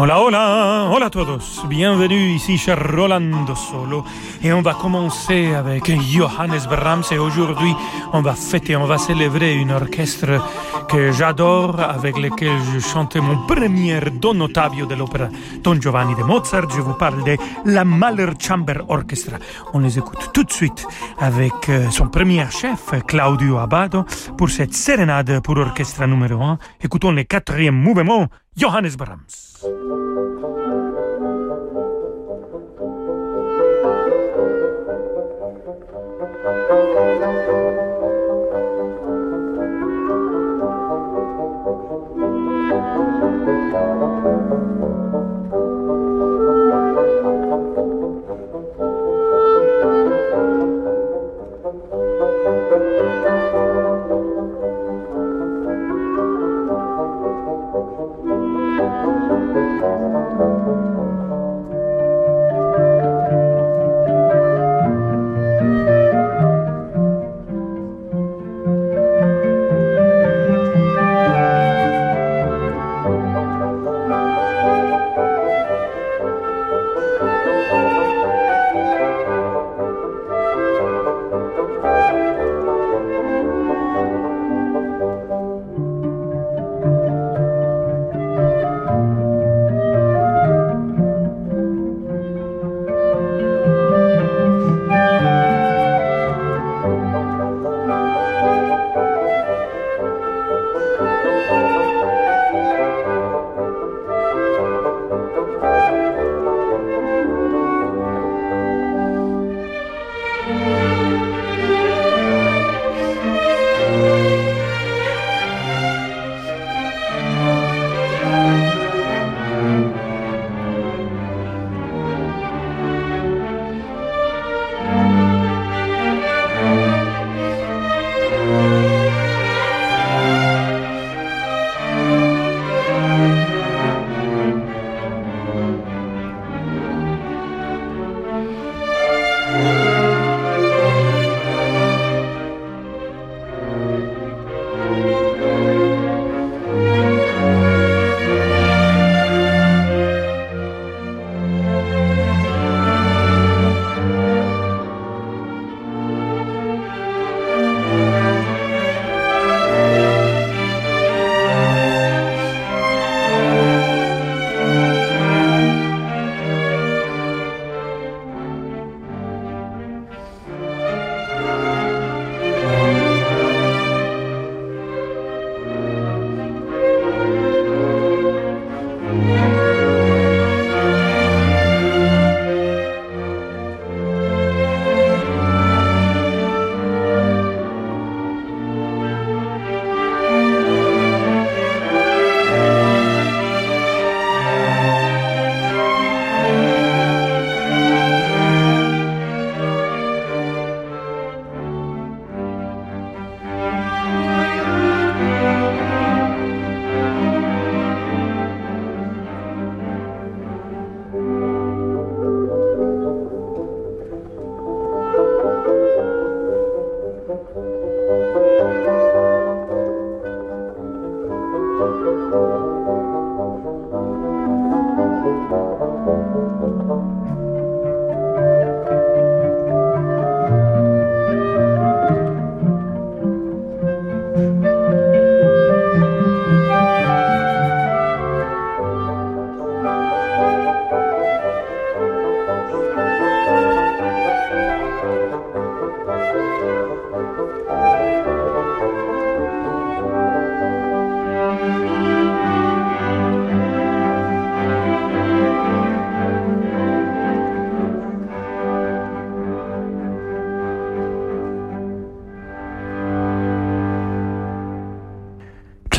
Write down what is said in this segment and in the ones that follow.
Hola, hola, hola a todos. Bienvenue ici chez Rolando Solo. Et on va commencer avec Johannes Brahms. Et aujourd'hui, on va fêter, on va célébrer une orchestre que j'adore, avec lequel je chantais mon premier Don Ottavio de l'opéra Don Giovanni de Mozart. Je vous parle de la Mahler Chamber Orchestra. On les écoute tout de suite avec euh, son premier chef, Claudio Abado, pour cette sérénade pour orchestre numéro 1. Écoutons le quatrième mouvement, Johannes Brahms. ます。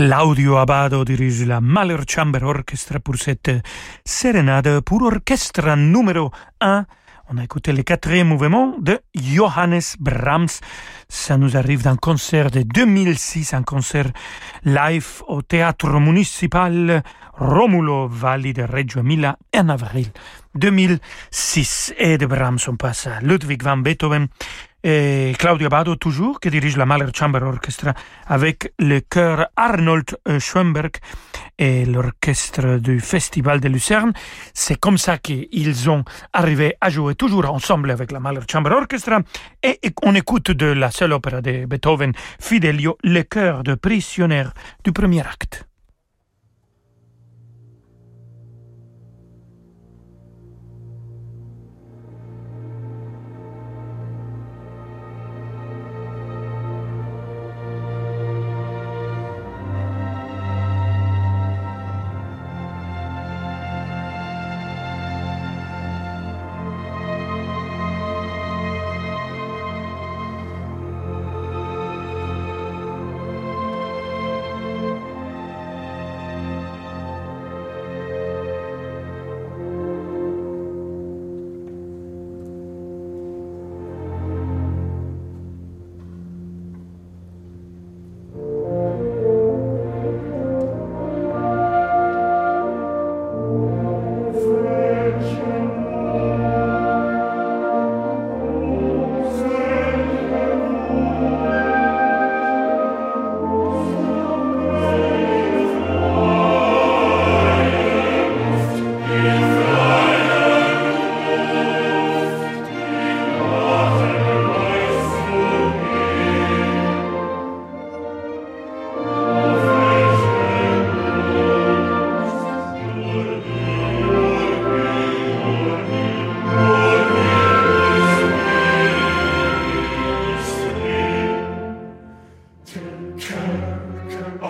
Claudio Abado dirige la Mahler Chamber Orchestra pour cette sérénade pour orchestre numéro 1 On a écouté le quatrième mouvement de Johannes Brahms. Ça nous arrive d'un concert de 2006, un concert live au théâtre municipal Romulo Valli de Reggio Emilia en avril 2006. Et de Brahms, on passe à Ludwig van Beethoven et Claudio Bado toujours, qui dirige la Mahler Chamber Orchestra avec le chœur Arnold euh, Schoenberg et l'orchestre du Festival de Lucerne. C'est comme ça qu'ils ont arrivé à jouer toujours ensemble avec la Mahler Chamber Orchestra et on écoute de la seule opéra de Beethoven, Fidelio, le chœur de prisionnaire du premier acte.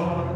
Oh.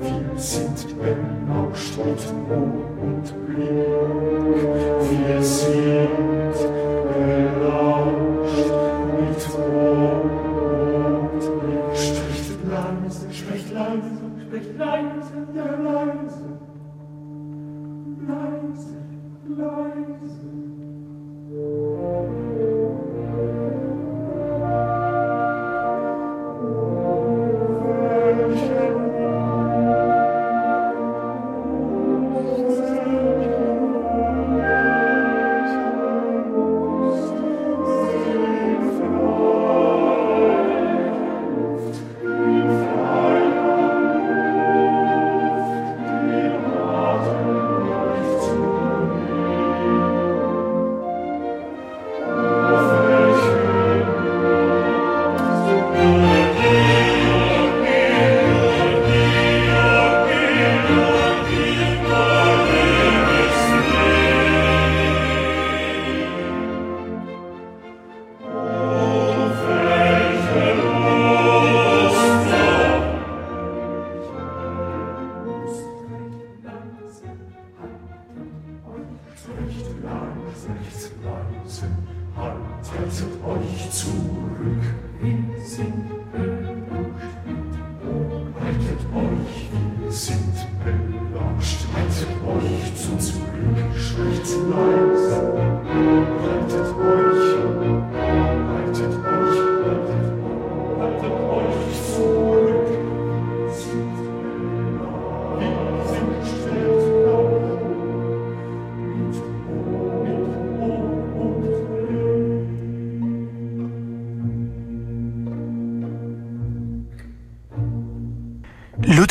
Wir sind belauscht und roh und blind. Wir sind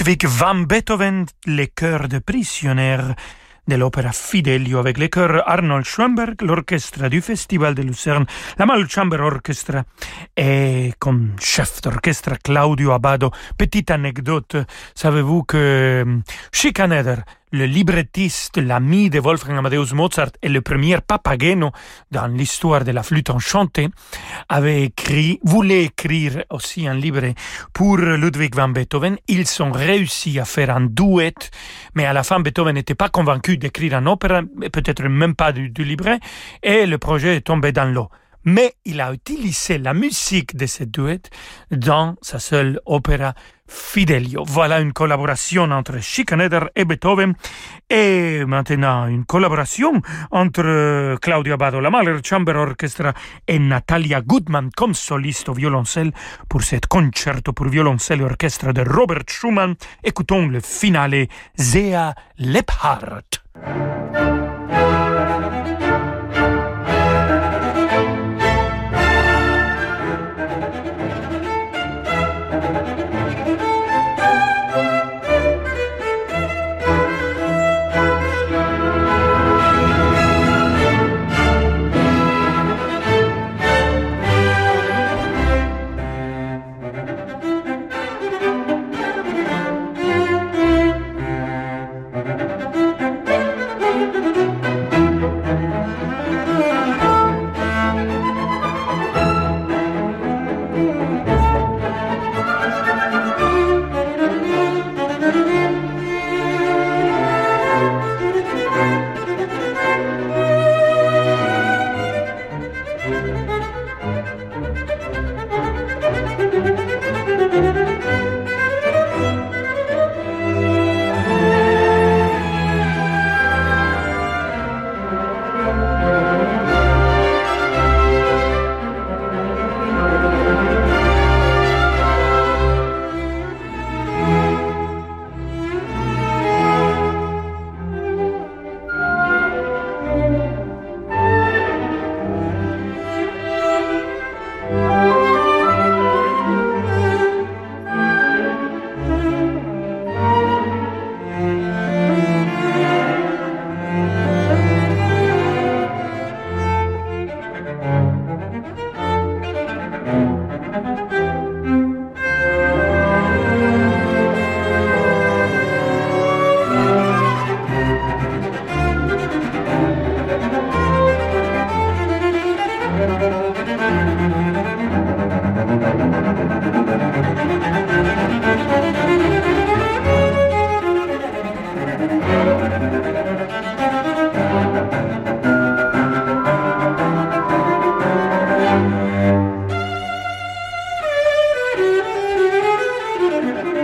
Ludwig van Beethoven, les chœurs de prisionnaires de l'opéra Fidelio avec les chœurs Arnold Schoenberg, l'orchestre du Festival de Lucerne, la Mal Chamber Orchestra et comme chef d'orchestre Claudio Abado. Petite anecdote, savez-vous que Schikaneder, le librettiste, l'ami de Wolfgang Amadeus Mozart et le premier Papageno dans l'histoire de la flûte enchantée, avait écrit, voulait écrire aussi un livre pour Ludwig van Beethoven. Ils ont réussi à faire un duet, mais à la fin, Beethoven n'était pas convaincu d'écrire un opéra, peut-être même pas du, du livret, et le projet est tombé dans l'eau mais il a utilisé la musique de ce duet dans sa seule opéra Fidelio. Voilà une collaboration entre Schikaneder et Beethoven et maintenant une collaboration entre Claudio Abbado, la Mahler Chamber Orchestra et Natalia Goodman comme soliste au violoncelle pour cet concerto pour violoncelle et orchestre de Robert Schumann. Écoutons le finale Zea.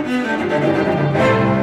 えっ?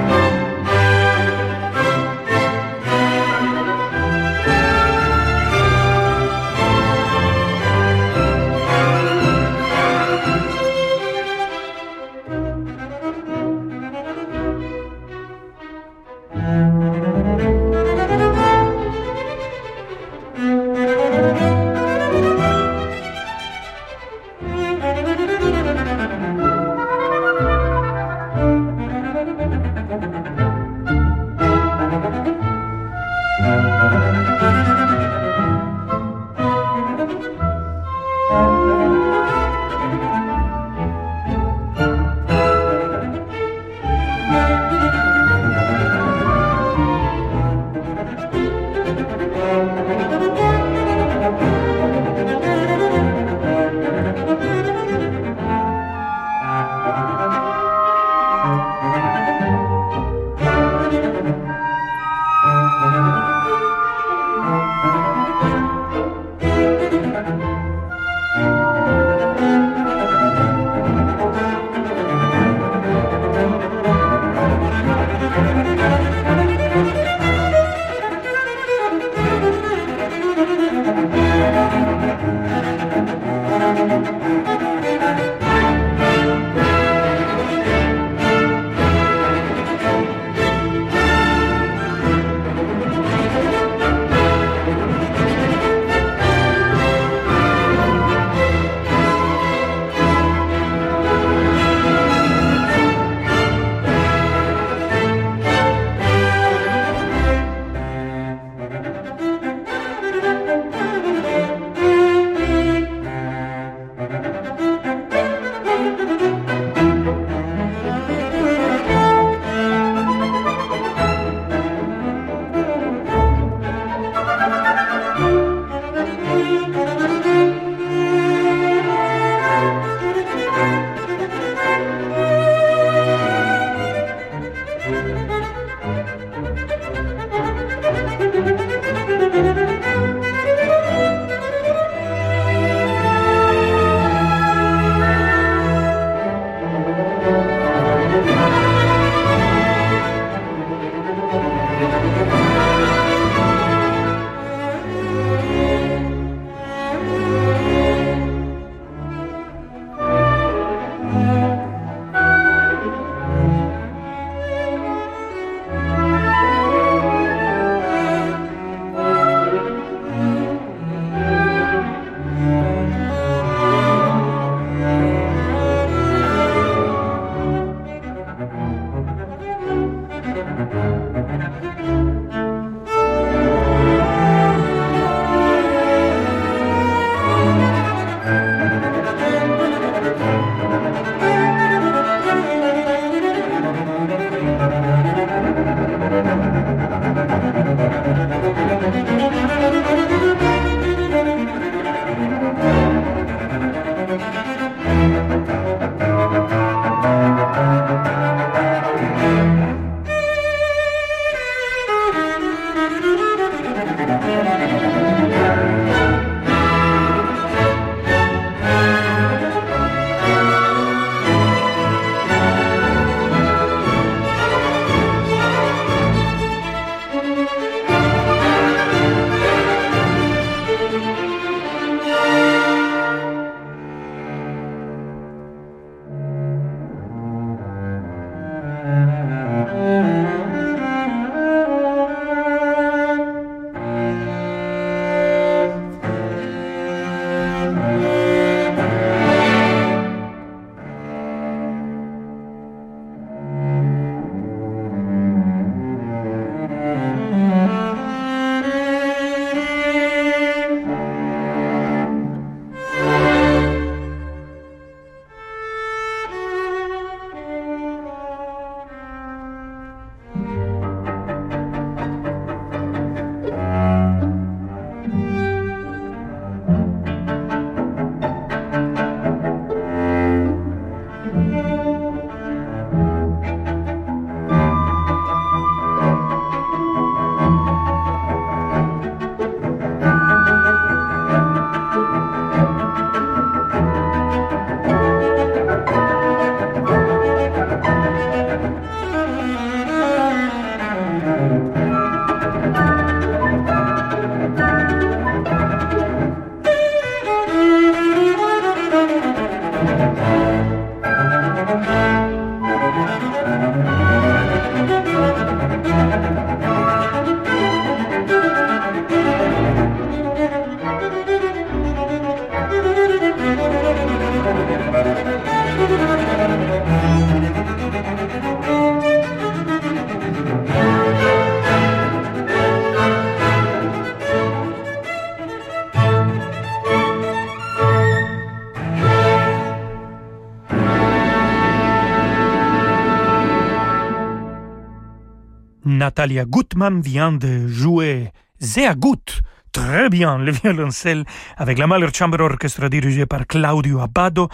Natalia Gutmann vient de jouer Zea Gut, très bien le violoncelle avec la Mahler Chamber Orchestra dirigée par Claudio Abbado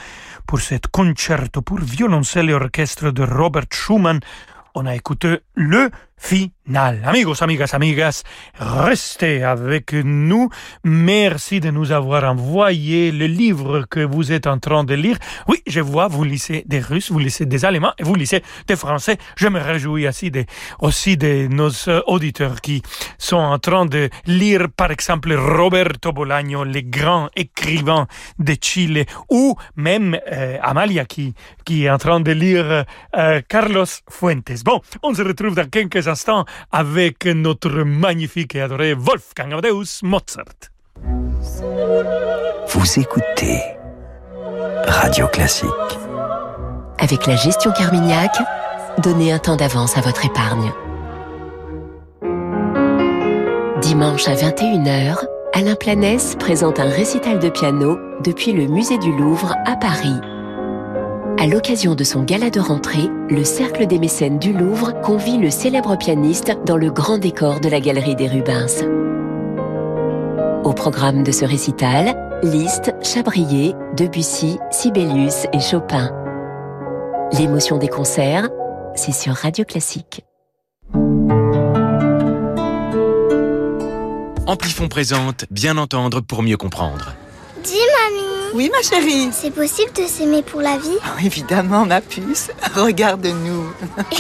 pour cette concerto pour violoncelle et orchestre de Robert Schumann. On a écouté le final. Amigos, amigas, amigas, restez avec nous. Merci de nous avoir envoyé le livre que vous êtes en train de lire. Oui, je vois, vous lisez des Russes, vous lisez des Allemands et vous lisez des Français. Je me réjouis aussi de, nos auditeurs qui sont en train de lire, par exemple, Roberto Bolaño, le grand écrivain de Chile, ou même euh, Amalia qui, qui est en train de lire euh, Carlos Fuentes. Bon, on se retrouve dans quelques avec notre magnifique et adoré Wolfgang Amadeus Mozart. Vous écoutez Radio Classique. Avec la gestion Carmignac, donnez un temps d'avance à votre épargne. Dimanche à 21h, Alain Planès présente un récital de piano depuis le musée du Louvre à Paris. À l'occasion de son gala de rentrée, le Cercle des mécènes du Louvre convie le célèbre pianiste dans le grand décor de la galerie des Rubens. Au programme de ce récital, Liszt, Chabrier, Debussy, Sibelius et Chopin. L'émotion des concerts, c'est sur Radio Classique. Amplifon présente Bien entendre pour mieux comprendre. Dis mamie Oui ma chérie C'est possible de s'aimer pour la vie oh, Évidemment ma puce, regarde-nous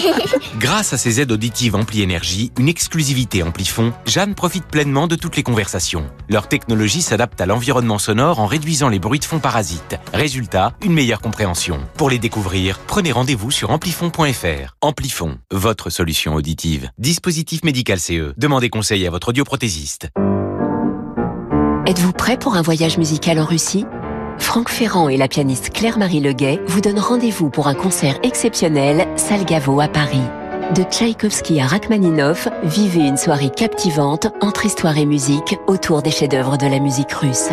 Grâce à ses aides auditives Ampli Énergie, une exclusivité Amplifon, Jeanne profite pleinement de toutes les conversations. Leur technologie s'adapte à l'environnement sonore en réduisant les bruits de fond parasites. Résultat, une meilleure compréhension. Pour les découvrir, prenez rendez-vous sur amplifon.fr. Amplifon, votre solution auditive. Dispositif médical CE. Demandez conseil à votre audioprothésiste. Êtes-vous prêt pour un voyage musical en Russie? Franck Ferrand et la pianiste Claire-Marie Leguet vous donnent rendez-vous pour un concert exceptionnel Salgavo à Paris. De Tchaïkovski à Rachmaninov, vivez une soirée captivante entre histoire et musique autour des chefs-d'œuvre de la musique russe.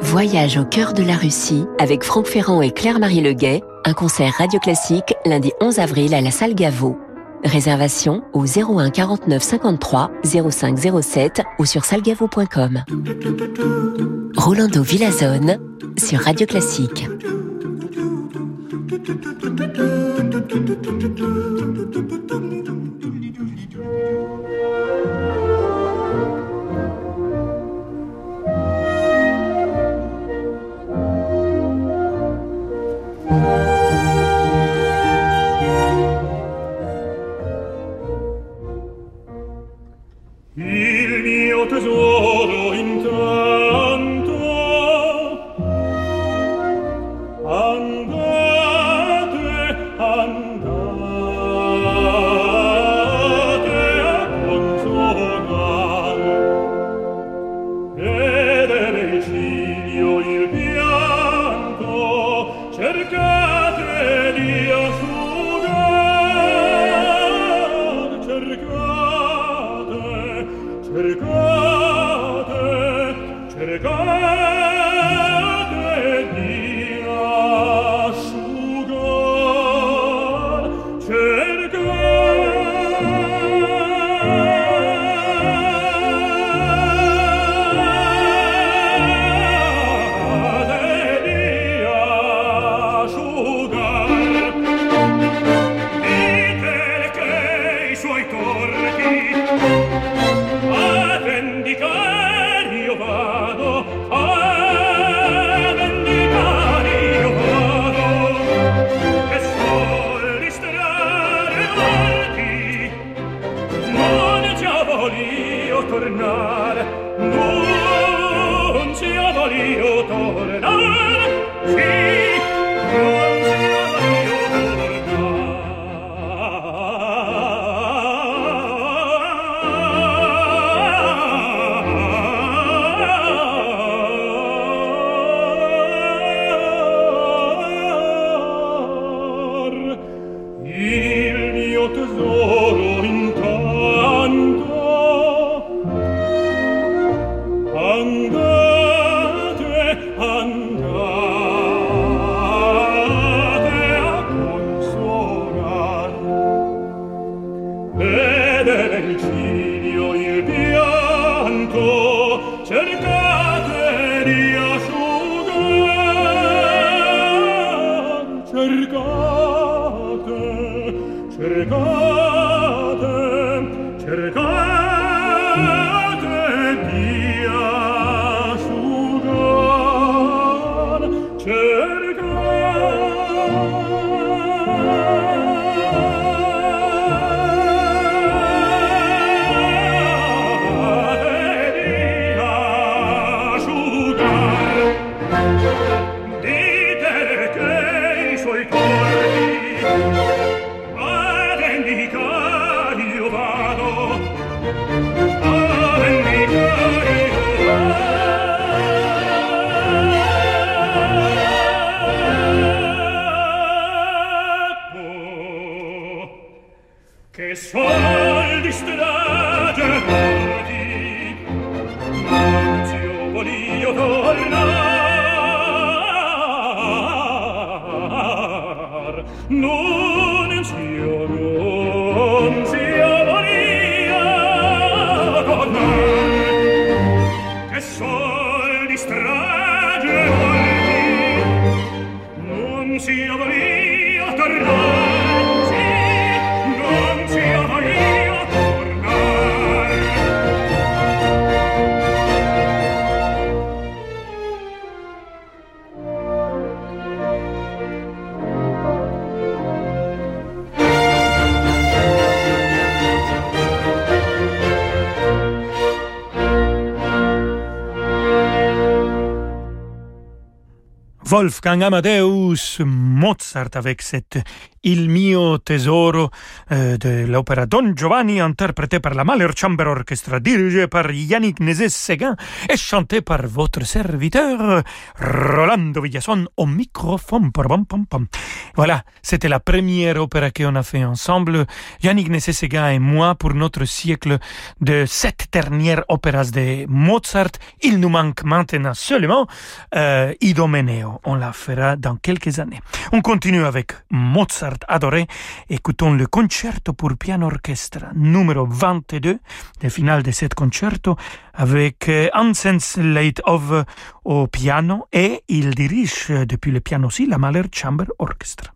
Voyage au cœur de la Russie avec Franck Ferrand et Claire-Marie Leguet, un concert radio classique lundi 11 avril à la salle Gaveau. Réservation au 01 49 53 05 07 ou sur salgavo.com. Rolando Villazone sur Radio Classique. Sì, io voglio Wolfgang Amadeus Mozart avec cette Il mio tesoro euh, de l'opéra Don Giovanni interprété par la Mahler Chamber Orchestra dirigé par Yannick Nézet-Séguin et chanté par votre serviteur Rolando Villason au microphone. Voilà, c'était la première opéra qu'on a fait ensemble, Yannick Nézet-Séguin et moi pour notre siècle de sept dernières opéras de Mozart. Il nous manque maintenant seulement euh, Idomeneo. On la fera dans quelques années. On continue avec Mozart adoré, écoutons le concerto pour piano orchestre numéro 22, le final de ce concerto, avec euh, Ansens Leitov au piano et il dirige depuis le piano aussi la Mahler Chamber Orchestra.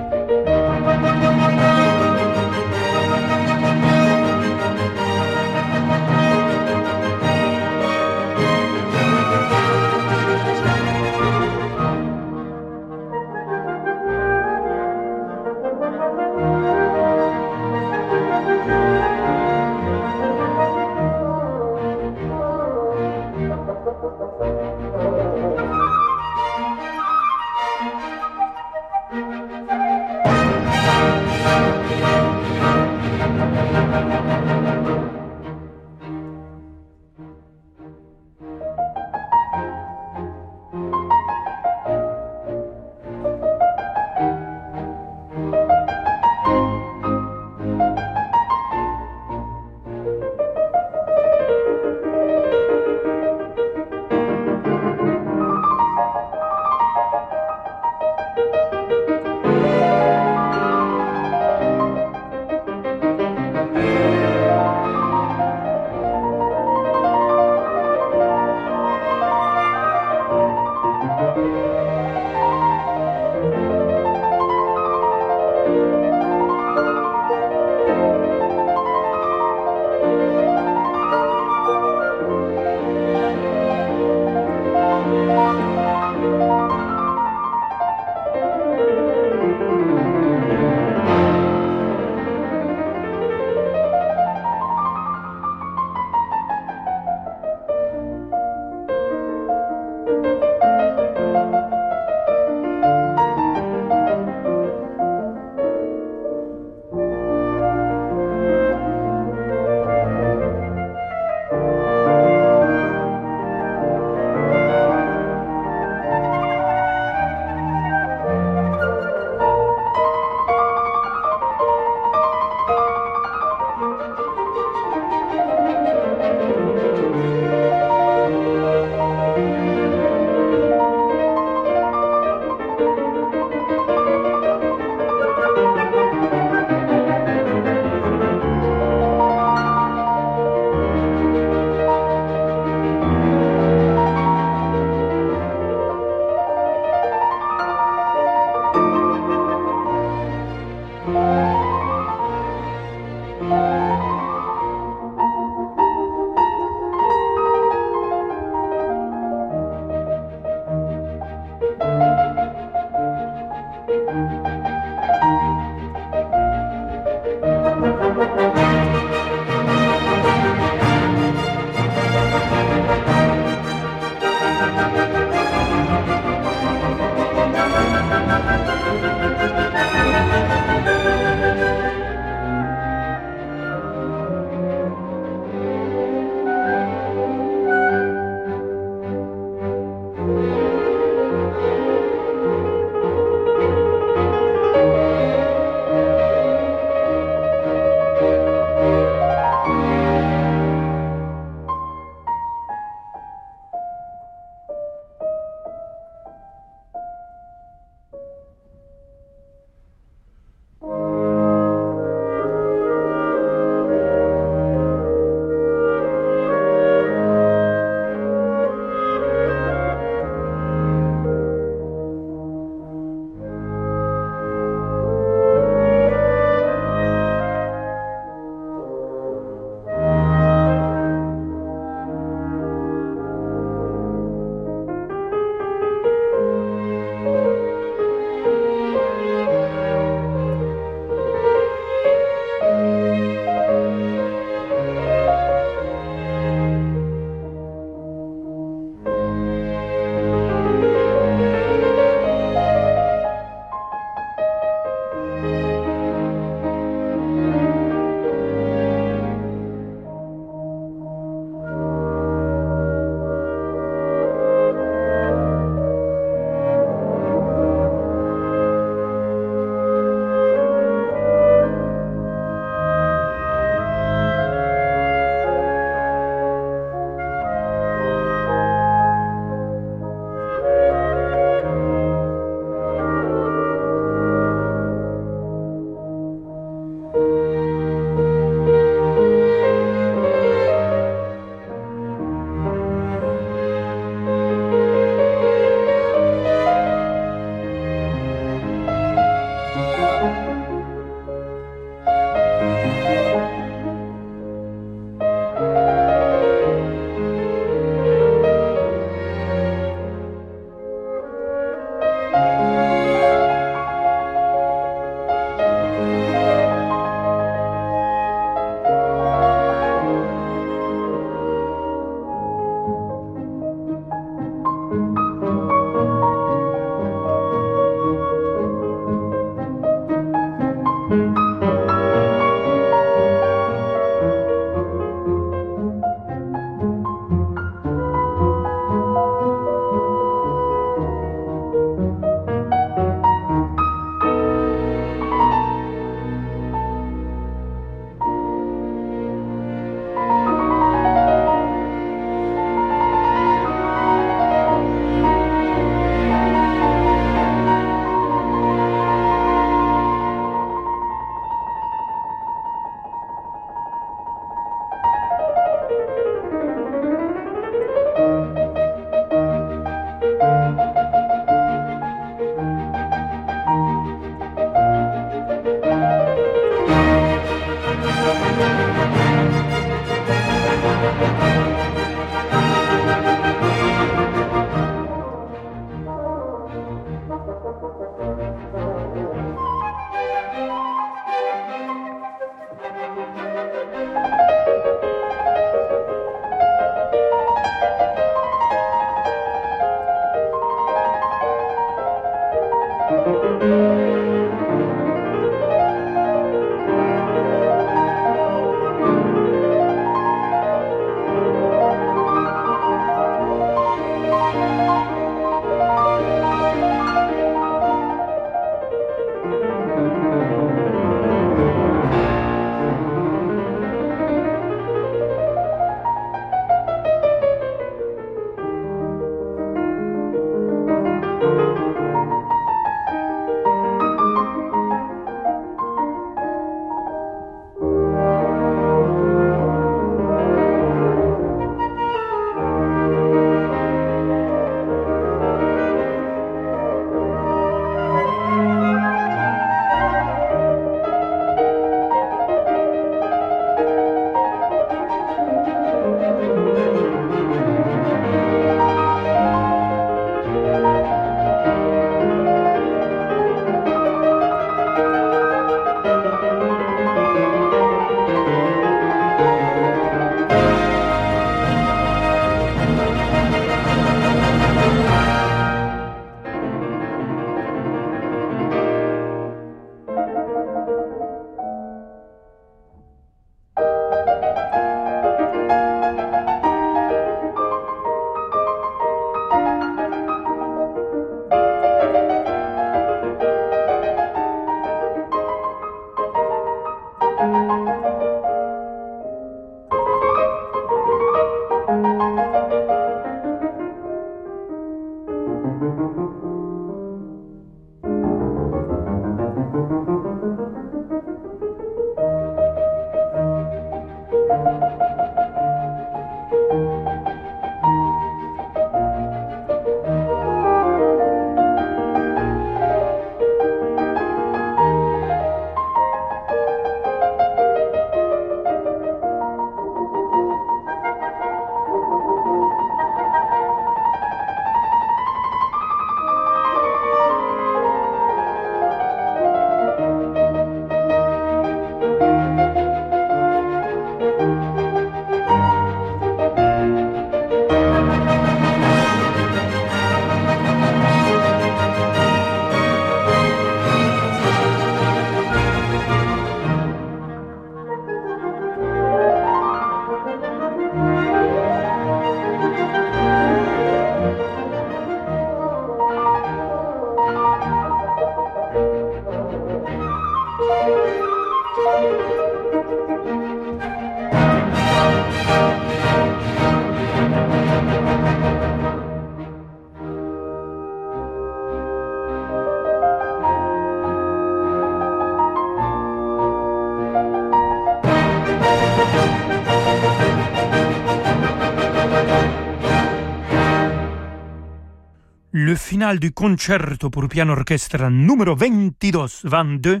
Le final du concerto pour piano orchestre numéro 22, 22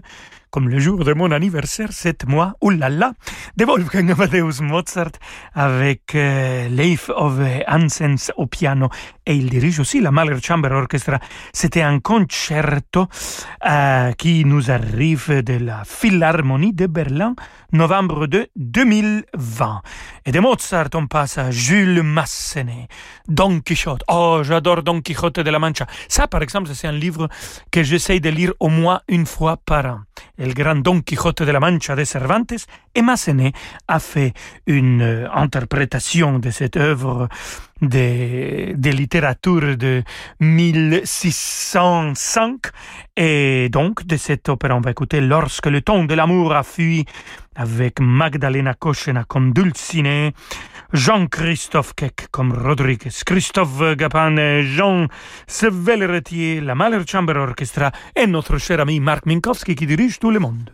comme le jour de mon anniversaire, sept mois, oulala, de Wolfgang Amadeus Mozart avec euh, Leif Ove Hansens au piano et il dirige aussi la Mahler Chamber Orchestra. C'était un concerto euh, qui nous arrive de la Philharmonie de Berlin, novembre de 2020. Et de Mozart, on passe à Jules Massenet, Don Quichotte. Oh, j'adore Don Quichotte de la Mancha. Ça, par exemple, c'est un livre que j'essaye de lire au moins une fois par an. El grand Don Quijote de la Mancha de Cervantes, et Massenet a fait une euh, interprétation de cette œuvre de, littérature de 1605. Et donc, de cette opéra, on va écouter Lorsque le temps de l'amour a fui avec Magdalena Koschena comme Dulcinée, Jean-Christophe Keck comme Rodriguez, Christophe Gapin, Jean Sevelretier, la Mahler Chamber Orchestra et notre cher ami Marc Minkowski qui dirige tout le monde.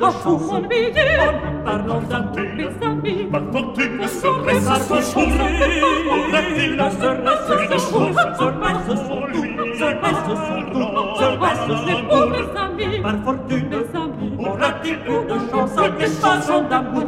De à tout chanson mon billet. en lui parlant amis, Par fortune, tour. tour. Aura-t-il de serait-ce son son tour. Serait-ce son tour. pauvres amis, Par fortune, aura-t-il plus de chansons, des chansons d'amour,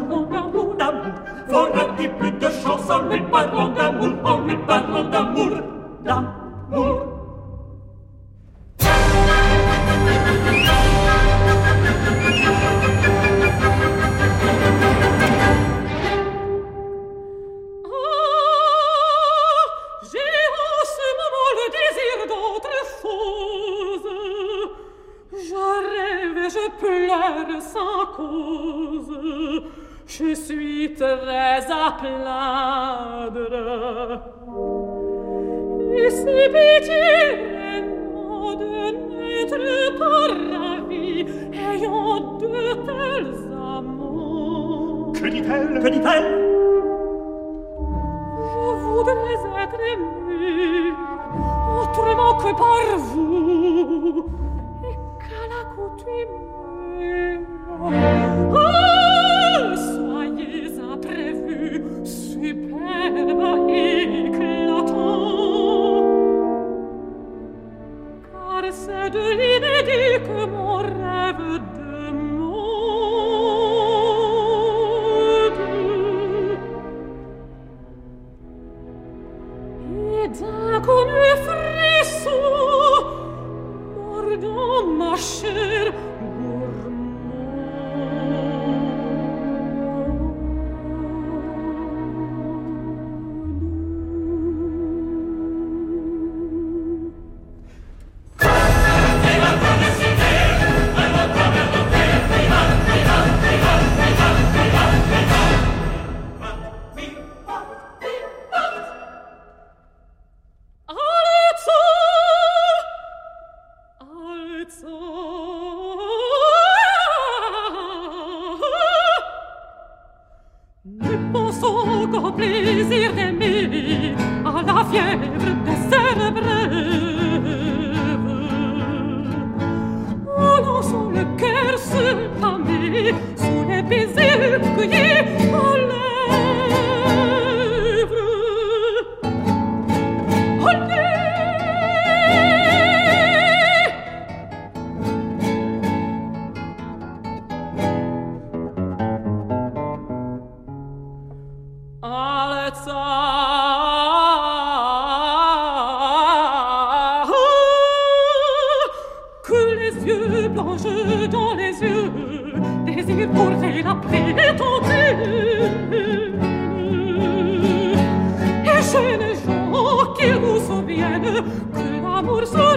sed l'idée dit que mon rêve de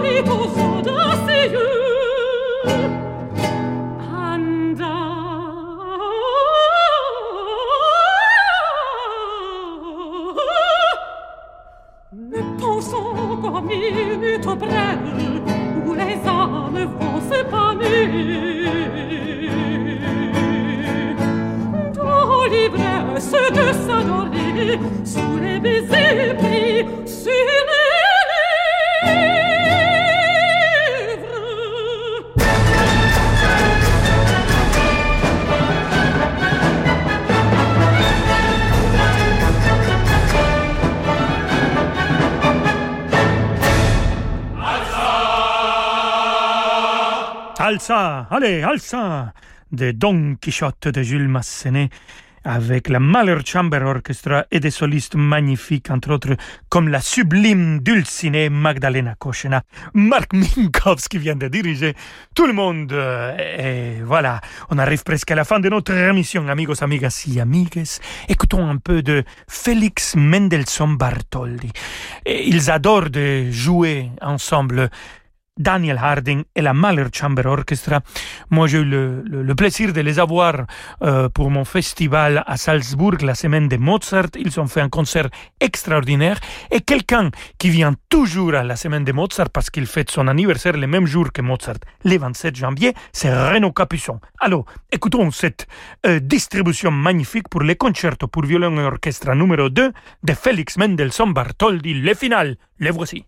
l'amour solide aux audacieux. Allez, Alsa, de Don Quichotte de Jules Massenet, avec la Mahler Chamber Orchestra et des solistes magnifiques, entre autres, comme la sublime Dulcinée Magdalena Kochena, Marc Minkowski vient de diriger tout le monde. euh, Et voilà, on arrive presque à la fin de notre émission, amigos, amigas y amigues. Écoutons un peu de Félix Mendelssohn Bartholdy. Et ils adorent de jouer ensemble Daniel Harding et la Mahler Chamber Orchestra. Moi, j'ai eu le, plaisir de les avoir euh, pour mon festival à Salzbourg la semaine de Mozart. Ils ont fait un concert extraordinaire. Et quelqu'un qui vient toujours à la semaine de Mozart parce qu'il fête son anniversaire le même jour que Mozart, le 27 janvier, c'est Renaud Capuçon. Alors, écoutons cette euh, distribution magnifique pour les concertos pour violon et orchestre numéro 2 de Félix Mendelssohn Bartholdy. Le final, le voici.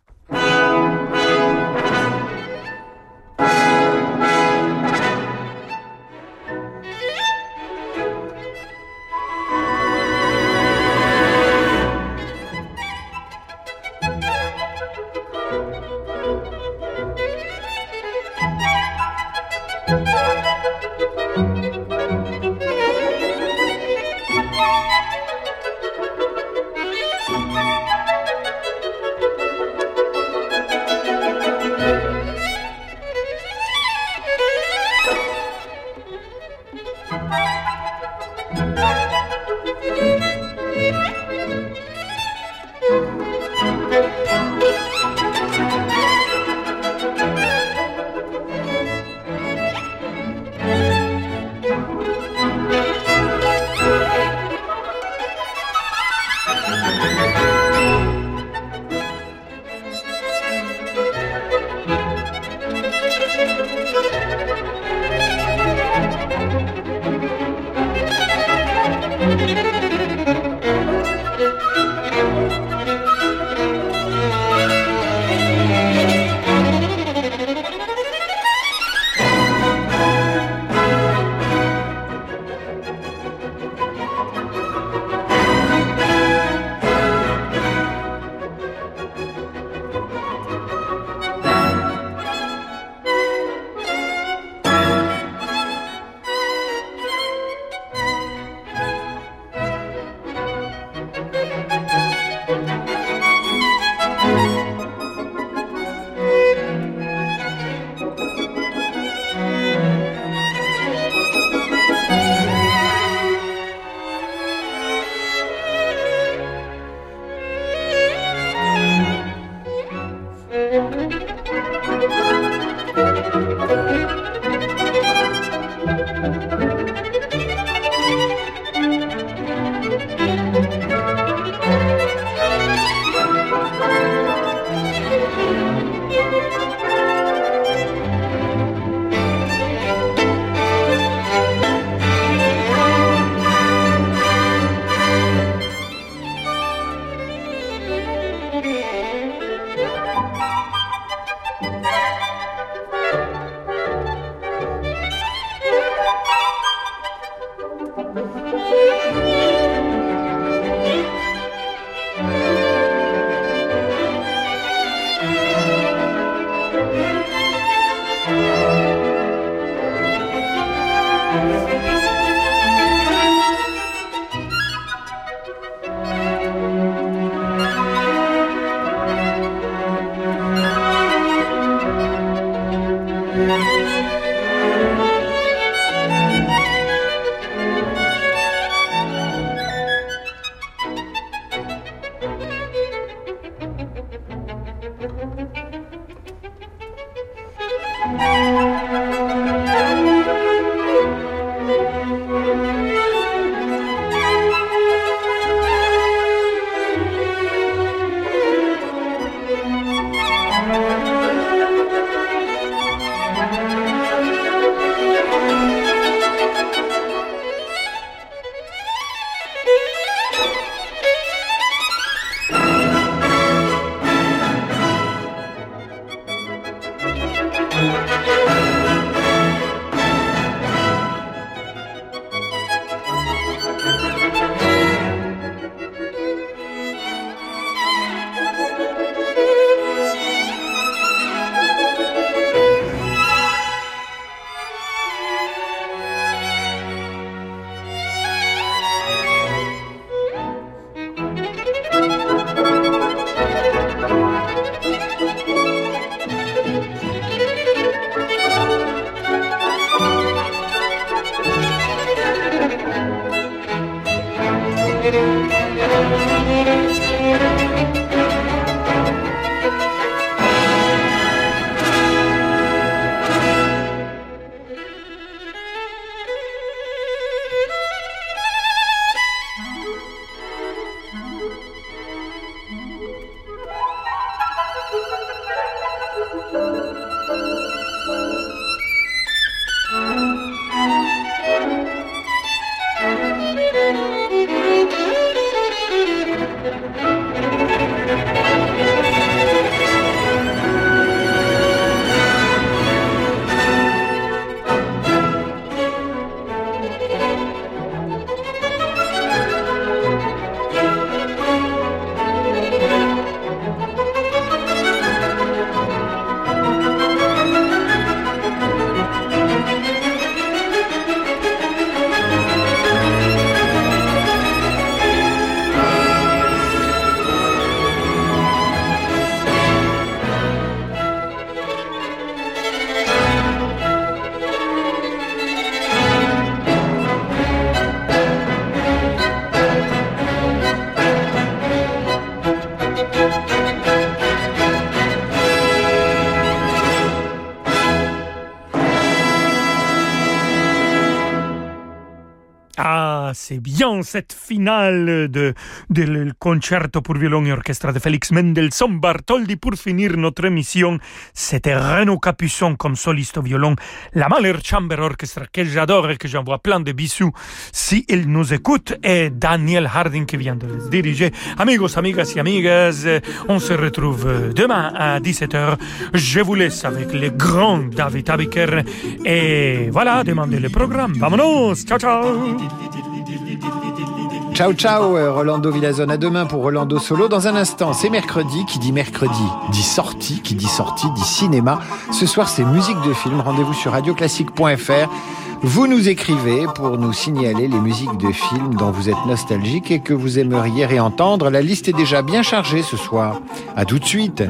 Bien cette finale de, del concerto pour violon et orchestre de Félix Mendelssohn Bartholdi pour finir notre émission. C'était Renaud Capuçon comme soliste au violon, la Mahler Chamber Orchestra que j'adore et que j'envoie plein de bisous si il nous écoute et Daniel Harding qui vient de les diriger. Amigos, amigas et amigas, on se retrouve demain à 17h. Je vous laisse avec le grand David Abiker et voilà, demandez le programme. Vamonos, ciao ciao Ciao ciao euh, Rolando Villazone, à demain pour Rolando Solo. Dans un instant, c'est mercredi, qui dit mercredi dit sortie, qui dit sortie dit cinéma. Ce soir c'est musique de film, rendez-vous sur radioclassique.fr. Vous nous écrivez pour nous signaler les musiques de films dont vous êtes nostalgique et que vous aimeriez réentendre. La liste est déjà bien chargée ce soir. À tout de suite.